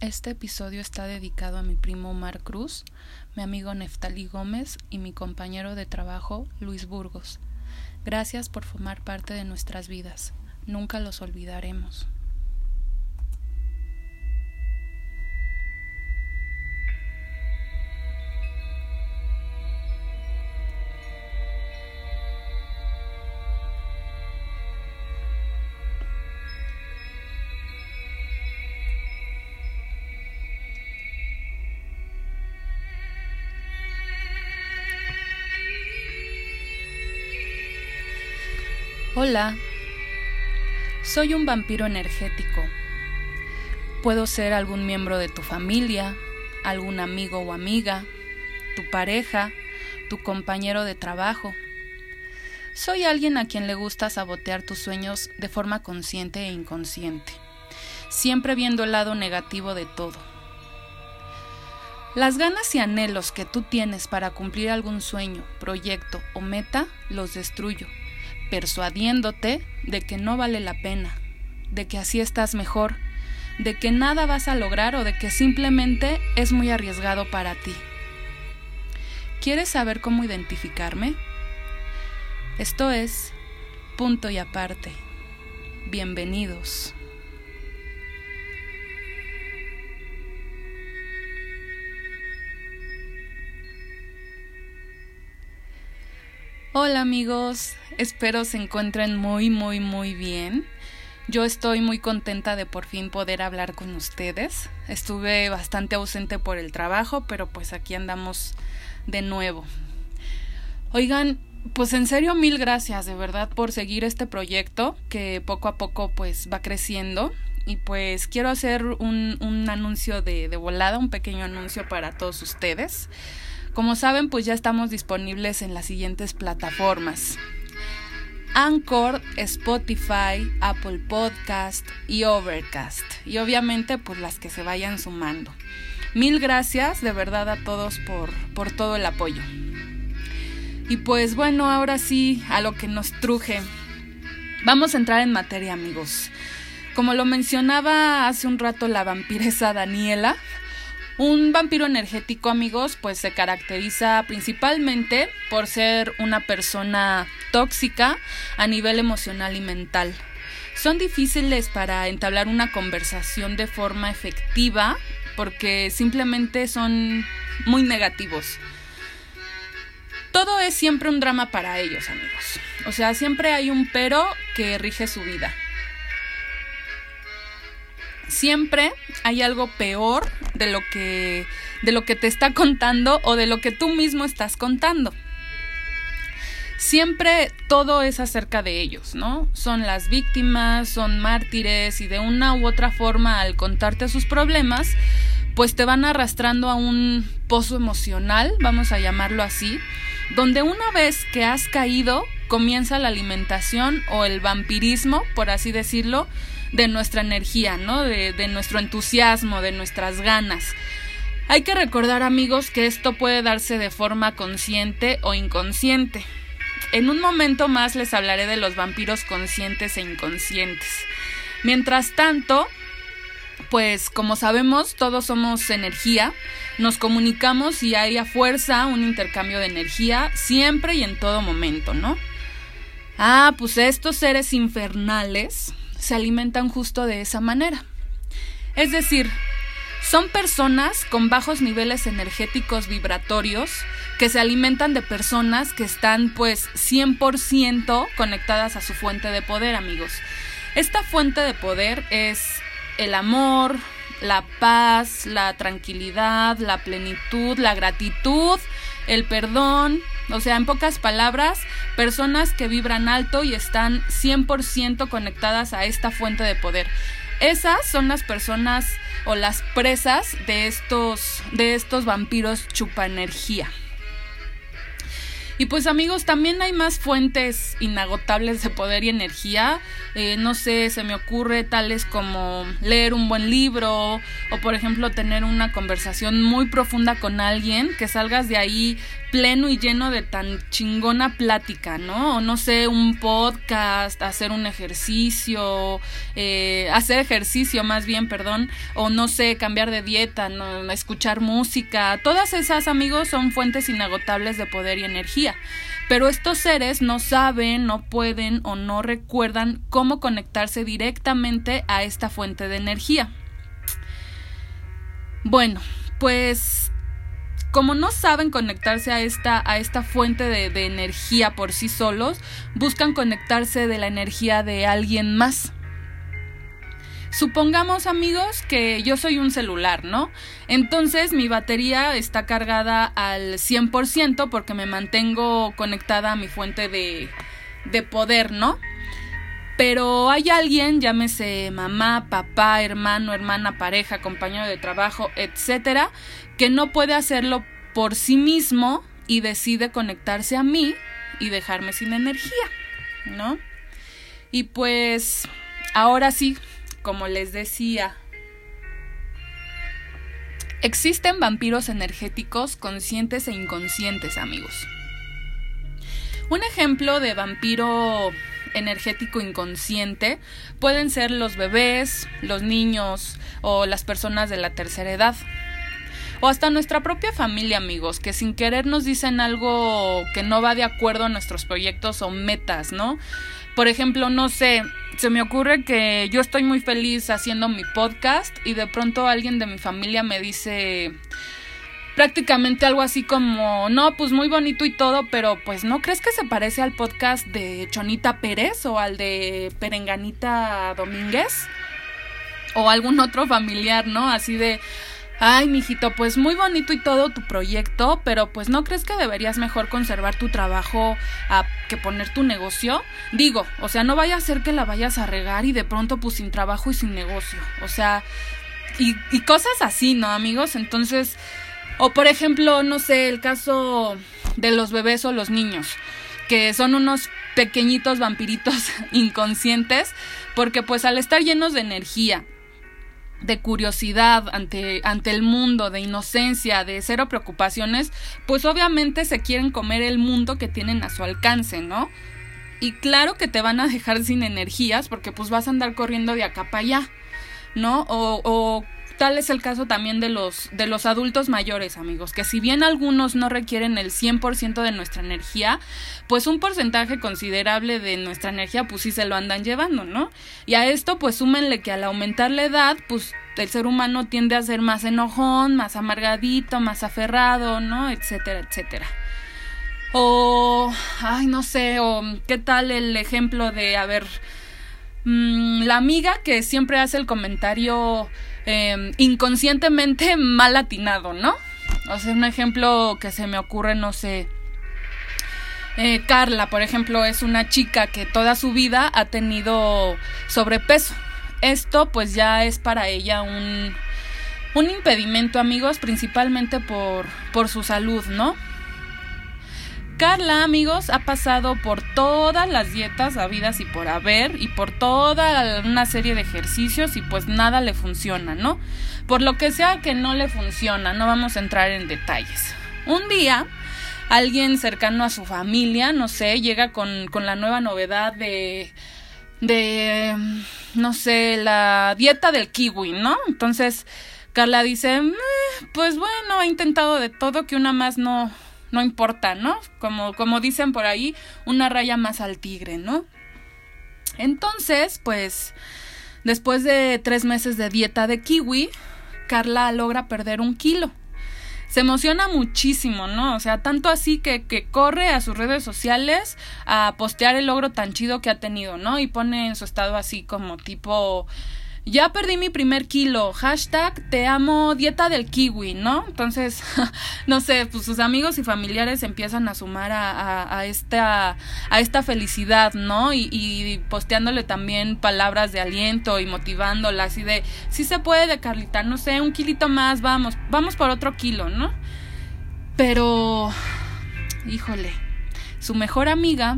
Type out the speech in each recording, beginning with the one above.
Este episodio está dedicado a mi primo Omar Cruz, mi amigo Neftalí Gómez y mi compañero de trabajo Luis Burgos. Gracias por formar parte de nuestras vidas. Nunca los olvidaremos. Hola, soy un vampiro energético. Puedo ser algún miembro de tu familia, algún amigo o amiga, tu pareja, tu compañero de trabajo. Soy alguien a quien le gusta sabotear tus sueños de forma consciente e inconsciente, siempre viendo el lado negativo de todo. Las ganas y anhelos que tú tienes para cumplir algún sueño, proyecto o meta los destruyo persuadiéndote de que no vale la pena, de que así estás mejor, de que nada vas a lograr o de que simplemente es muy arriesgado para ti. ¿Quieres saber cómo identificarme? Esto es punto y aparte. Bienvenidos. Hola amigos, espero se encuentren muy muy muy bien. Yo estoy muy contenta de por fin poder hablar con ustedes. Estuve bastante ausente por el trabajo, pero pues aquí andamos de nuevo. Oigan, pues en serio mil gracias de verdad por seguir este proyecto que poco a poco pues va creciendo y pues quiero hacer un, un anuncio de, de volada, un pequeño anuncio para todos ustedes. Como saben, pues ya estamos disponibles en las siguientes plataformas. Anchor, Spotify, Apple Podcast y Overcast. Y obviamente pues las que se vayan sumando. Mil gracias de verdad a todos por, por todo el apoyo. Y pues bueno, ahora sí a lo que nos truje. Vamos a entrar en materia amigos. Como lo mencionaba hace un rato la vampiresa Daniela, un vampiro energético, amigos, pues se caracteriza principalmente por ser una persona tóxica a nivel emocional y mental. Son difíciles para entablar una conversación de forma efectiva porque simplemente son muy negativos. Todo es siempre un drama para ellos, amigos. O sea, siempre hay un pero que rige su vida siempre hay algo peor de lo que de lo que te está contando o de lo que tú mismo estás contando. Siempre todo es acerca de ellos, ¿no? Son las víctimas, son mártires y de una u otra forma al contarte sus problemas, pues te van arrastrando a un pozo emocional, vamos a llamarlo así, donde una vez que has caído comienza la alimentación o el vampirismo, por así decirlo, de nuestra energía, ¿no? De, de nuestro entusiasmo, de nuestras ganas. Hay que recordar amigos que esto puede darse de forma consciente o inconsciente. En un momento más les hablaré de los vampiros conscientes e inconscientes. Mientras tanto, pues como sabemos, todos somos energía, nos comunicamos y hay a fuerza un intercambio de energía siempre y en todo momento, ¿no? Ah, pues estos seres infernales se alimentan justo de esa manera. Es decir, son personas con bajos niveles energéticos vibratorios que se alimentan de personas que están pues 100% conectadas a su fuente de poder, amigos. Esta fuente de poder es el amor, la paz, la tranquilidad, la plenitud, la gratitud, el perdón, o sea, en pocas palabras, personas que vibran alto y están 100% conectadas a esta fuente de poder. Esas son las personas o las presas de estos, de estos vampiros chupa energía. Y pues amigos, también hay más fuentes inagotables de poder y energía. Eh, no sé, se me ocurre tales como leer un buen libro o por ejemplo tener una conversación muy profunda con alguien, que salgas de ahí pleno y lleno de tan chingona plática, ¿no? O no sé, un podcast, hacer un ejercicio, eh, hacer ejercicio más bien, perdón, o no sé, cambiar de dieta, ¿no? escuchar música, todas esas amigos son fuentes inagotables de poder y energía. Pero estos seres no saben, no pueden o no recuerdan cómo conectarse directamente a esta fuente de energía. Bueno, pues como no saben conectarse a esta, a esta fuente de, de, energía por sí solos, buscan conectarse de la energía de alguien más. Supongamos amigos que yo soy un celular, ¿no? Entonces mi batería está cargada al 100% porque me mantengo conectada a mi fuente de, de poder, ¿no? Pero hay alguien, llámese mamá, papá, hermano, hermana, pareja, compañero de trabajo, etcétera, que no puede hacerlo por sí mismo y decide conectarse a mí y dejarme sin energía, ¿no? Y pues ahora sí, como les decía, existen vampiros energéticos conscientes e inconscientes, amigos. Un ejemplo de vampiro energético inconsciente pueden ser los bebés, los niños o las personas de la tercera edad. O hasta nuestra propia familia, amigos, que sin querer nos dicen algo que no va de acuerdo a nuestros proyectos o metas, ¿no? Por ejemplo, no sé, se me ocurre que yo estoy muy feliz haciendo mi podcast y de pronto alguien de mi familia me dice prácticamente algo así como, no, pues muy bonito y todo, pero pues no crees que se parece al podcast de Chonita Pérez o al de Perenganita Domínguez o algún otro familiar, ¿no? Así de, ay, mijito, pues muy bonito y todo tu proyecto, pero pues no crees que deberías mejor conservar tu trabajo a que poner tu negocio? Digo, o sea, no vaya a ser que la vayas a regar y de pronto pues sin trabajo y sin negocio. O sea, y, y cosas así, ¿no, amigos? Entonces, o por ejemplo, no sé, el caso de los bebés o los niños, que son unos pequeñitos vampiritos inconscientes, porque pues al estar llenos de energía, de curiosidad ante, ante el mundo, de inocencia, de cero preocupaciones, pues obviamente se quieren comer el mundo que tienen a su alcance, ¿no? Y claro que te van a dejar sin energías porque pues vas a andar corriendo de acá para allá, ¿no? O, o Tal es el caso también de los, de los adultos mayores, amigos, que si bien algunos no requieren el 100% de nuestra energía, pues un porcentaje considerable de nuestra energía pues sí se lo andan llevando, ¿no? Y a esto pues súmenle que al aumentar la edad, pues el ser humano tiende a ser más enojón, más amargadito, más aferrado, ¿no? Etcétera, etcétera. O, ay, no sé, o qué tal el ejemplo de, a ver, mmm, la amiga que siempre hace el comentario Em, inconscientemente mal atinado, ¿no? O sea, un ejemplo que se me ocurre, no sé. Eh, Carla, por ejemplo, es una chica que toda su vida ha tenido sobrepeso. Esto pues ya es para ella un, un impedimento, amigos, principalmente por, por su salud, ¿no? Carla, amigos, ha pasado por todas las dietas habidas y por haber y por toda una serie de ejercicios y pues nada le funciona, ¿no? Por lo que sea que no le funciona, no vamos a entrar en detalles. Un día, alguien cercano a su familia, no sé, llega con, con la nueva novedad de de no sé, la dieta del kiwi, ¿no? Entonces, Carla dice, pues bueno, ha intentado de todo que una más no no importa, ¿no? Como, como dicen por ahí, una raya más al tigre, ¿no? Entonces, pues, después de tres meses de dieta de kiwi, Carla logra perder un kilo. Se emociona muchísimo, ¿no? O sea, tanto así que, que corre a sus redes sociales a postear el logro tan chido que ha tenido, ¿no? Y pone en su estado así como tipo ya perdí mi primer kilo, hashtag te amo dieta del kiwi, ¿no? Entonces, no sé, pues sus amigos y familiares empiezan a sumar a, esta, a esta felicidad, ¿no? Y, y, posteándole también palabras de aliento y motivándola, así de, sí se puede, Carlita, no sé, un kilito más, vamos, vamos por otro kilo, ¿no? Pero, híjole, su mejor amiga,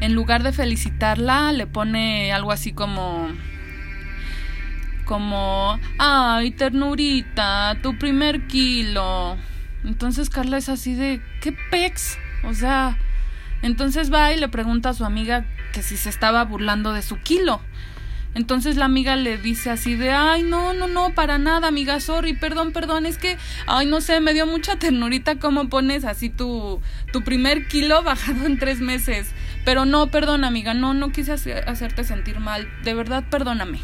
en lugar de felicitarla, le pone algo así como como, ay, ternurita, tu primer kilo. Entonces Carla es así de, ¿qué pex? O sea, entonces va y le pregunta a su amiga que si se estaba burlando de su kilo. Entonces la amiga le dice así de, ay, no, no, no, para nada, amiga, sorry, perdón, perdón, es que, ay, no sé, me dio mucha ternurita cómo pones así tu, tu primer kilo bajado en tres meses. Pero no, perdón, amiga, no, no quise hacerte sentir mal, de verdad, perdóname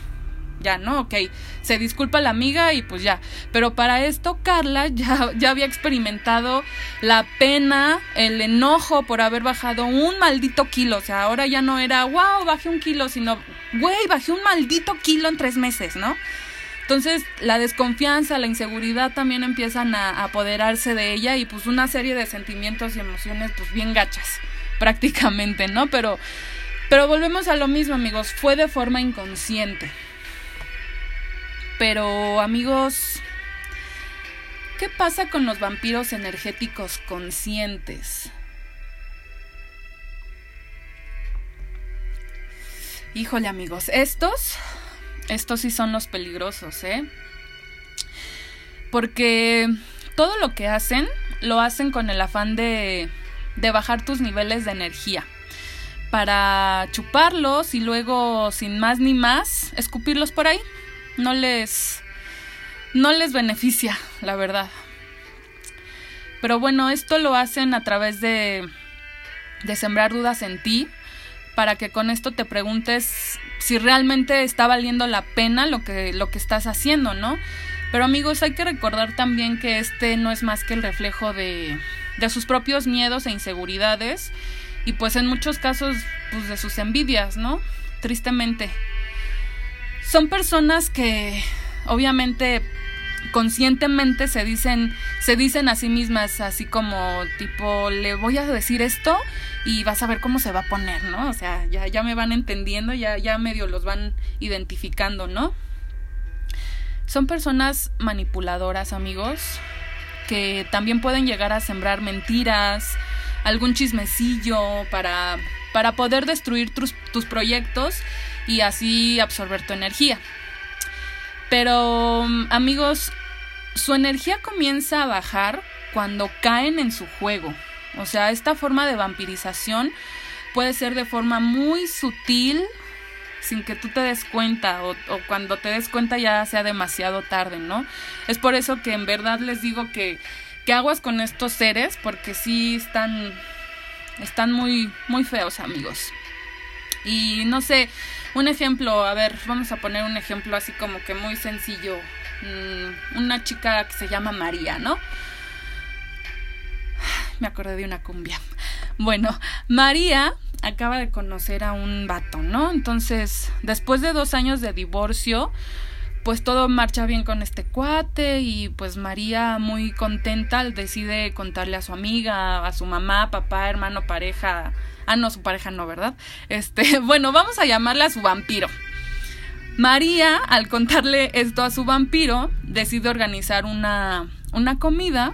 ya, ¿no? Ok, se disculpa la amiga y pues ya. Pero para esto Carla ya, ya había experimentado la pena, el enojo por haber bajado un maldito kilo. O sea, ahora ya no era, wow, bajé un kilo, sino, güey, bajé un maldito kilo en tres meses, ¿no? Entonces la desconfianza, la inseguridad también empiezan a apoderarse de ella y pues una serie de sentimientos y emociones pues bien gachas prácticamente, ¿no? Pero, pero volvemos a lo mismo amigos, fue de forma inconsciente. Pero amigos, ¿qué pasa con los vampiros energéticos conscientes? Híjole amigos, estos, estos sí son los peligrosos, ¿eh? Porque todo lo que hacen, lo hacen con el afán de, de bajar tus niveles de energía para chuparlos y luego sin más ni más escupirlos por ahí no les no les beneficia, la verdad. Pero bueno, esto lo hacen a través de de sembrar dudas en ti para que con esto te preguntes si realmente está valiendo la pena lo que lo que estás haciendo, ¿no? Pero amigos, hay que recordar también que este no es más que el reflejo de de sus propios miedos e inseguridades y pues en muchos casos pues de sus envidias, ¿no? Tristemente son personas que obviamente conscientemente se dicen se dicen a sí mismas así como tipo le voy a decir esto y vas a ver cómo se va a poner, ¿no? O sea, ya ya me van entendiendo, ya ya medio los van identificando, ¿no? Son personas manipuladoras, amigos, que también pueden llegar a sembrar mentiras, algún chismecillo para para poder destruir tus, tus proyectos y así absorber tu energía. Pero amigos, su energía comienza a bajar cuando caen en su juego. O sea, esta forma de vampirización puede ser de forma muy sutil, sin que tú te des cuenta, o, o, cuando te des cuenta ya sea demasiado tarde, ¿no? Es por eso que en verdad les digo que, que aguas con estos seres, porque sí están, están muy, muy feos, amigos. Y no sé, un ejemplo, a ver, vamos a poner un ejemplo así como que muy sencillo. Mm, una chica que se llama María, ¿no? Me acordé de una cumbia. Bueno, María acaba de conocer a un vato, ¿no? Entonces, después de dos años de divorcio, pues todo marcha bien con este cuate y pues María muy contenta decide contarle a su amiga, a su mamá, papá, hermano, pareja, Ah, no, su pareja no, ¿verdad? Este, bueno, vamos a llamarle a su vampiro. María, al contarle esto a su vampiro, decide organizar una, una comida,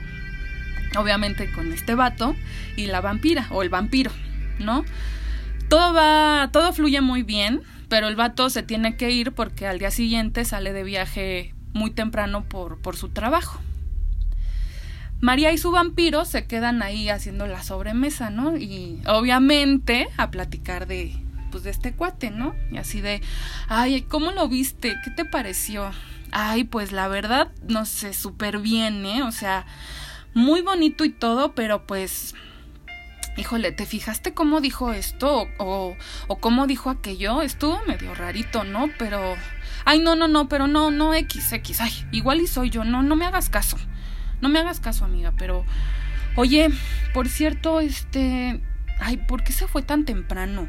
obviamente con este vato y la vampira o el vampiro, ¿no? Todo va, todo fluye muy bien, pero el vato se tiene que ir porque al día siguiente sale de viaje muy temprano por, por su trabajo. María y su vampiro se quedan ahí haciendo la sobremesa, ¿no? Y obviamente a platicar de, pues, de este cuate, ¿no? Y así de, ay, ¿cómo lo viste? ¿Qué te pareció? Ay, pues la verdad, no sé, súper bien, ¿eh? O sea, muy bonito y todo, pero pues, híjole, ¿te fijaste cómo dijo esto? O, cómo dijo aquello? Estuvo medio rarito, ¿no? Pero, ay, no, no, no, pero no, no, X, X, ay, igual y soy yo, no, no me hagas caso. No me hagas caso, amiga, pero... Oye, por cierto, este... Ay, ¿por qué se fue tan temprano?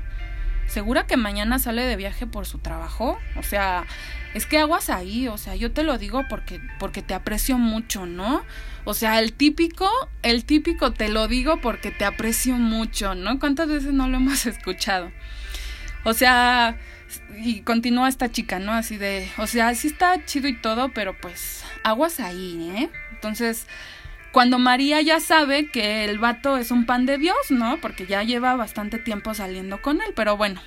¿Segura que mañana sale de viaje por su trabajo? O sea, es que aguas ahí, o sea, yo te lo digo porque porque te aprecio mucho, ¿no? O sea, el típico, el típico te lo digo porque te aprecio mucho, ¿no? ¿Cuántas veces no lo hemos escuchado? O sea, y continúa esta chica, ¿no? Así de, o sea, sí está chido y todo, pero pues aguas ahí, ¿eh? Entonces, Cuando María ya sabe que el vato es un pan de Dios, ¿no? Porque ya lleva bastante tiempo saliendo con él, pero bueno.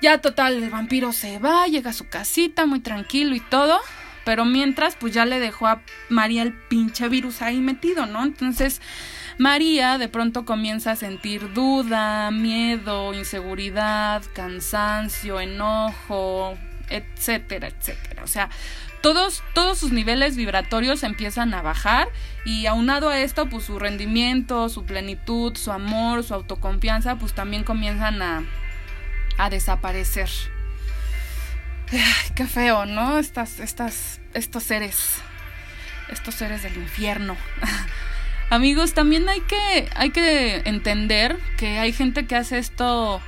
Ya total, el vampiro se va, llega a su casita muy tranquilo y todo. Pero mientras, pues ya le dejó a María el pinche virus ahí metido, ¿no? Entonces, María de pronto comienza a sentir duda, miedo, inseguridad, cansancio, enojo, etcétera, etcétera. O sea, todos, todos sus niveles vibratorios empiezan a bajar y aunado a esto, pues su rendimiento, su plenitud, su amor, su autoconfianza, pues también comienzan a, a desaparecer. qué feo, ¿no? Estas, estas, estos seres, estos seres del infierno. Amigos, también hay que, hay que entender que hay gente que hace esto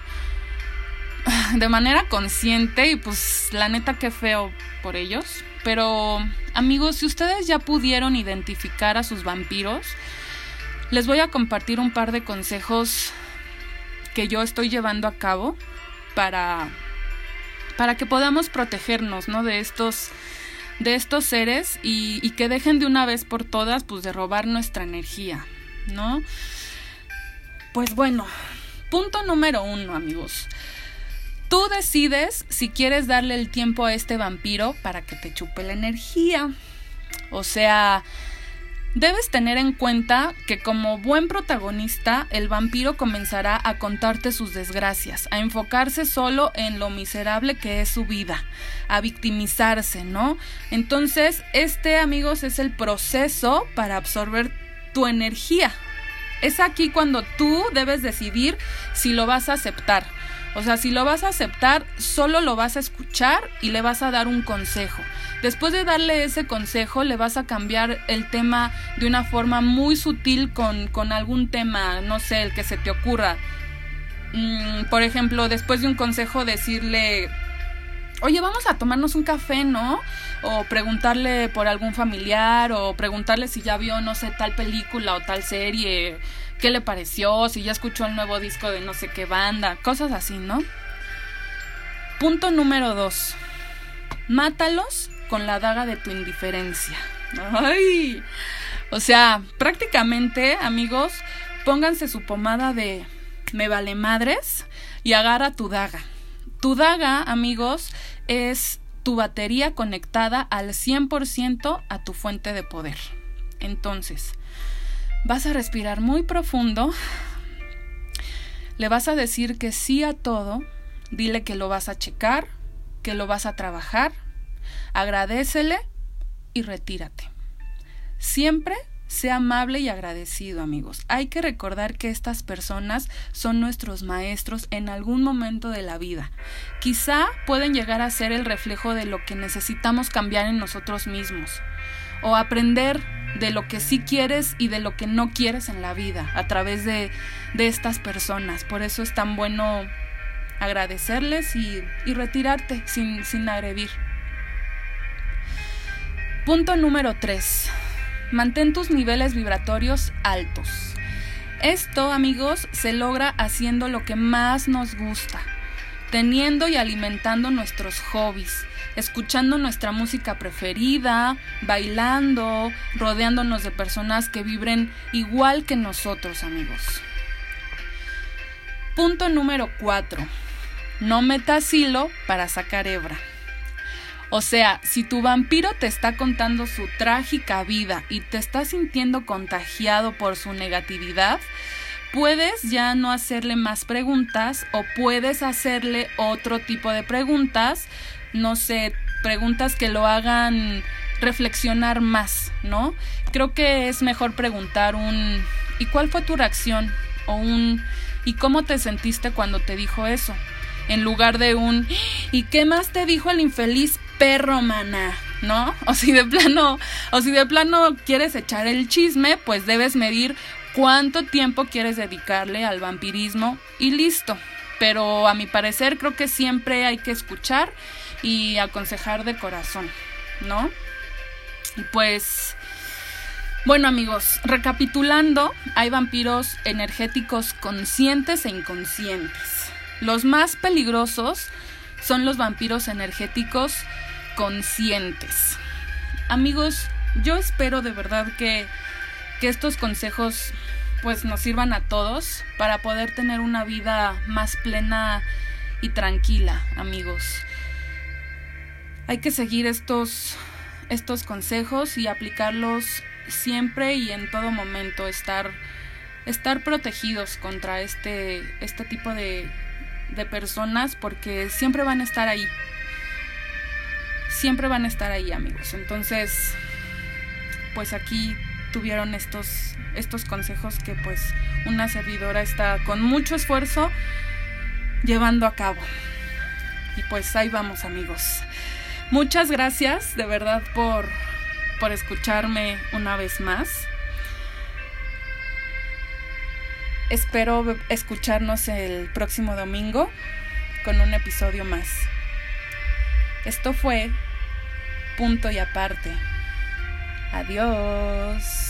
de manera consciente y pues la neta qué feo por ellos. Pero amigos, si ustedes ya pudieron identificar a sus vampiros, les voy a compartir un par de consejos que yo estoy llevando a cabo para para que podamos protegernos, ¿no? De estos de estos seres y, que dejen de una vez por todas, pues, de robar nuestra energía, ¿no? Pues bueno, punto número uno, amigos. Tú decides si quieres darle el tiempo a este vampiro para que te chupe la energía. O sea, debes tener en cuenta que como buen protagonista, el vampiro comenzará a contarte sus desgracias, a enfocarse solo en lo miserable que es su vida, a victimizarse, ¿no? Entonces, este, amigos, es el proceso para absorber tu energía. Es aquí cuando tú debes decidir si lo vas a aceptar o sea, si lo vas a aceptar, solo lo vas a escuchar y le vas a dar un consejo. Después de darle ese consejo, le vas a cambiar el tema de una forma muy sutil con, con algún tema, no sé, el que se te ocurra. Mm, por ejemplo, después de un consejo, decirle, oye, vamos a tomarnos un café, ¿no? O preguntarle por algún familiar, o preguntarle si ya vio, no sé, tal película o tal serie qué le pareció, si ya escuchó el nuevo disco de no sé qué banda, cosas así, ¿no? Punto número dos. Mátalos con la daga de tu indiferencia. ¡Ay! O sea, prácticamente, amigos, pónganse su pomada de me vale madres y agarra tu daga. Tu daga, amigos, es tu batería conectada al 100% a tu fuente de poder. Entonces, Vas a respirar muy profundo. Le vas a decir que sí a todo. Dile que lo vas a checar, que lo vas a trabajar. Agradecele y retírate. Siempre sea amable y agradecido, amigos. Hay que recordar que estas personas son nuestros maestros en algún momento de la vida. Quizá pueden llegar a ser el reflejo de lo que necesitamos cambiar en nosotros mismos o aprender de lo que sí quieres y de lo que no quieres en la vida a través de, de estas personas. Por eso es tan bueno agradecerles y, y retirarte sin, sin agredir. Punto número 3. Mantén tus niveles vibratorios altos. Esto, amigos, se logra haciendo lo que más nos gusta, teniendo y alimentando nuestros hobbies, escuchando nuestra música preferida, bailando, rodeándonos de personas que vibren igual que nosotros, amigos. Punto número 4. No metas hilo para sacar hebra. O sea, si tu vampiro te está contando su trágica vida y te estás sintiendo contagiado por su negatividad, puedes ya no hacerle más preguntas o puedes hacerle otro tipo de preguntas no sé, preguntas que lo hagan reflexionar más, ¿no? Creo que es mejor preguntar un ¿y cuál fue tu reacción? o un ¿y cómo te sentiste cuando te dijo eso? En lugar de un ¿y qué más te dijo el infeliz perro, mana? ¿No? O si de plano, o si de plano quieres echar el chisme, pues debes medir cuánto tiempo quieres dedicarle al vampirismo y listo. Pero a mi parecer creo que siempre hay que escuchar y aconsejar de corazón, ¿no? Pues, bueno amigos, recapitulando, hay vampiros energéticos conscientes e inconscientes. Los más peligrosos son los vampiros energéticos conscientes. Amigos, yo espero de verdad que que estos consejos pues nos sirvan a todos para poder tener una vida más plena y tranquila, amigos. Hay que seguir estos estos consejos y aplicarlos siempre y en todo momento, estar estar protegidos contra este este tipo de de personas porque siempre van a estar ahí. Siempre van a estar ahí, amigos. Entonces, pues aquí tuvieron estos estos consejos que pues una servidora está con mucho esfuerzo llevando a cabo. Y pues ahí vamos, amigos. Muchas gracias de verdad por por escucharme una vez más. Espero escucharnos el próximo domingo con un episodio más. Esto fue punto y aparte. Adiós.